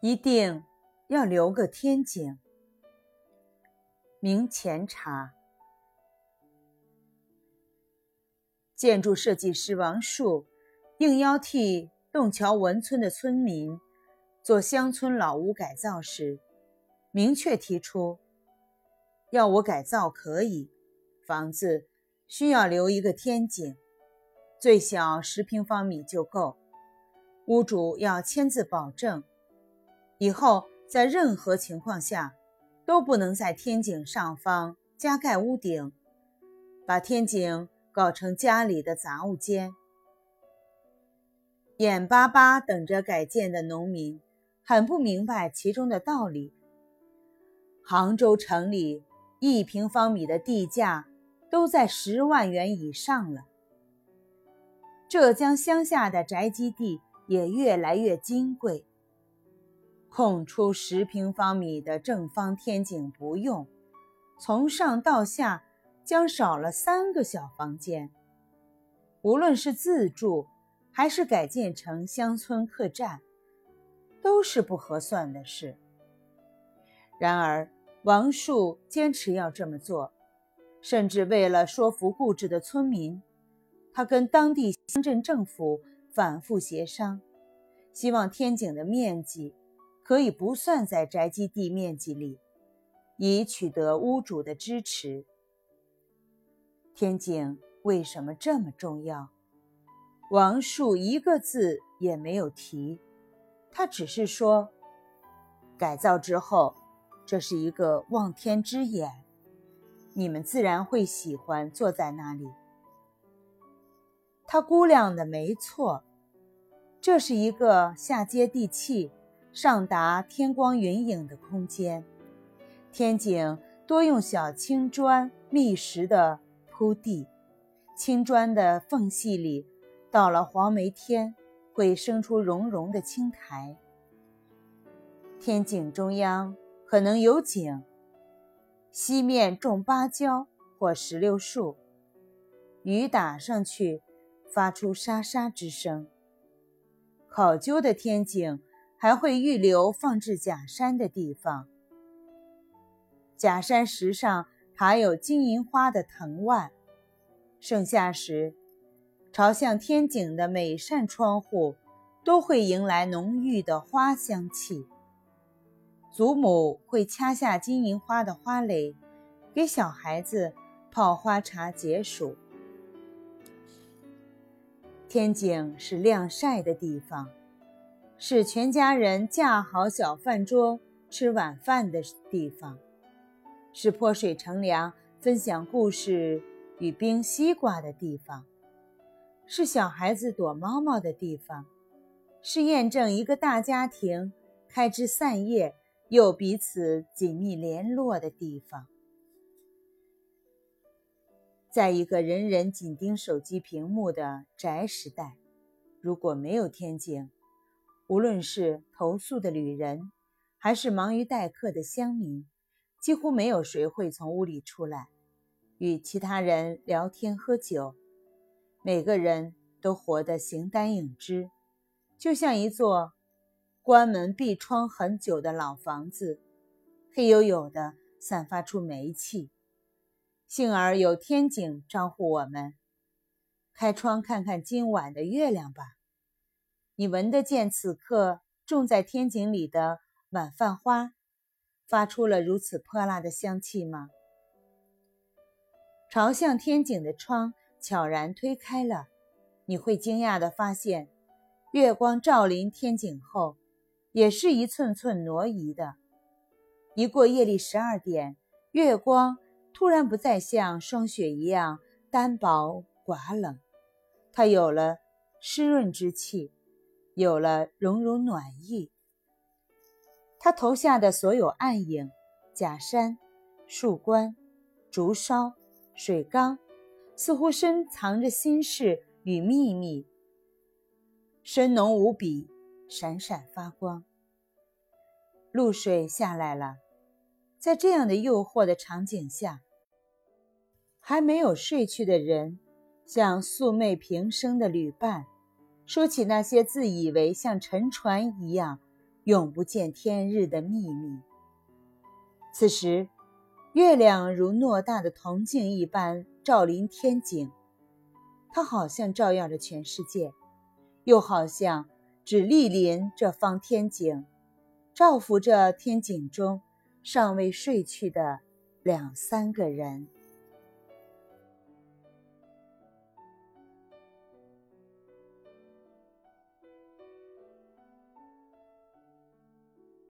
一定要留个天井。明前茶。建筑设计师王树应邀替洞桥文村的村民做乡村老屋改造时，明确提出，要我改造可以，房子需要留一个天井，最小十平方米就够，屋主要签字保证。以后在任何情况下，都不能在天井上方加盖屋顶，把天井搞成家里的杂物间。眼巴巴等着改建的农民很不明白其中的道理。杭州城里一平方米的地价都在十万元以上了，浙江乡下的宅基地也越来越金贵。空出十平方米的正方天井不用，从上到下将少了三个小房间。无论是自住还是改建成乡村客栈，都是不合算的事。然而王树坚持要这么做，甚至为了说服固执的村民，他跟当地乡镇政府反复协商，希望天井的面积。可以不算在宅基地面积里，以取得屋主的支持。天井为什么这么重要？王树一个字也没有提，他只是说，改造之后，这是一个望天之眼，你们自然会喜欢坐在那里。他估量的没错，这是一个下接地气。上达天光云影的空间，天井多用小青砖密实的铺地，青砖的缝隙里，到了黄梅天会生出绒绒的青苔。天井中央可能有井，西面种芭蕉或石榴树，雨打上去，发出沙沙之声。考究的天井。还会预留放置假山的地方。假山石上爬有金银花的藤蔓。盛夏时，朝向天井的每扇窗户都会迎来浓郁的花香气。祖母会掐下金银花的花蕾，给小孩子泡花茶解暑。天井是晾晒的地方。是全家人架好小饭桌吃晚饭的地方，是泼水乘凉、分享故事与冰西瓜的地方，是小孩子躲猫猫的地方，是验证一个大家庭开枝散叶又彼此紧密联络的地方。在一个人人紧盯手机屏幕的宅时代，如果没有天井，无论是投宿的旅人，还是忙于待客的乡民，几乎没有谁会从屋里出来与其他人聊天喝酒。每个人都活得形单影只，就像一座关门闭窗很久的老房子，黑黝黝的，散发出霉气。幸而有天井招呼我们，开窗看看今晚的月亮吧。你闻得见此刻种在天井里的晚饭花，发出了如此泼辣的香气吗？朝向天井的窗悄然推开了，你会惊讶地发现，月光照临天井后，也是一寸寸挪移的。一过夜里十二点，月光突然不再像霜雪一样单薄寡冷，它有了湿润之气。有了融融暖意，他投下的所有暗影，假山、树冠、竹梢、水缸，似乎深藏着心事与秘密，深浓无比，闪闪发光。露水下来了，在这样的诱惑的场景下，还没有睡去的人，像素昧平生的旅伴。说起那些自以为像沉船一样永不见天日的秘密。此时，月亮如偌大的铜镜一般照临天井，它好像照耀着全世界，又好像只莅临这方天井，照拂着天井中尚未睡去的两三个人。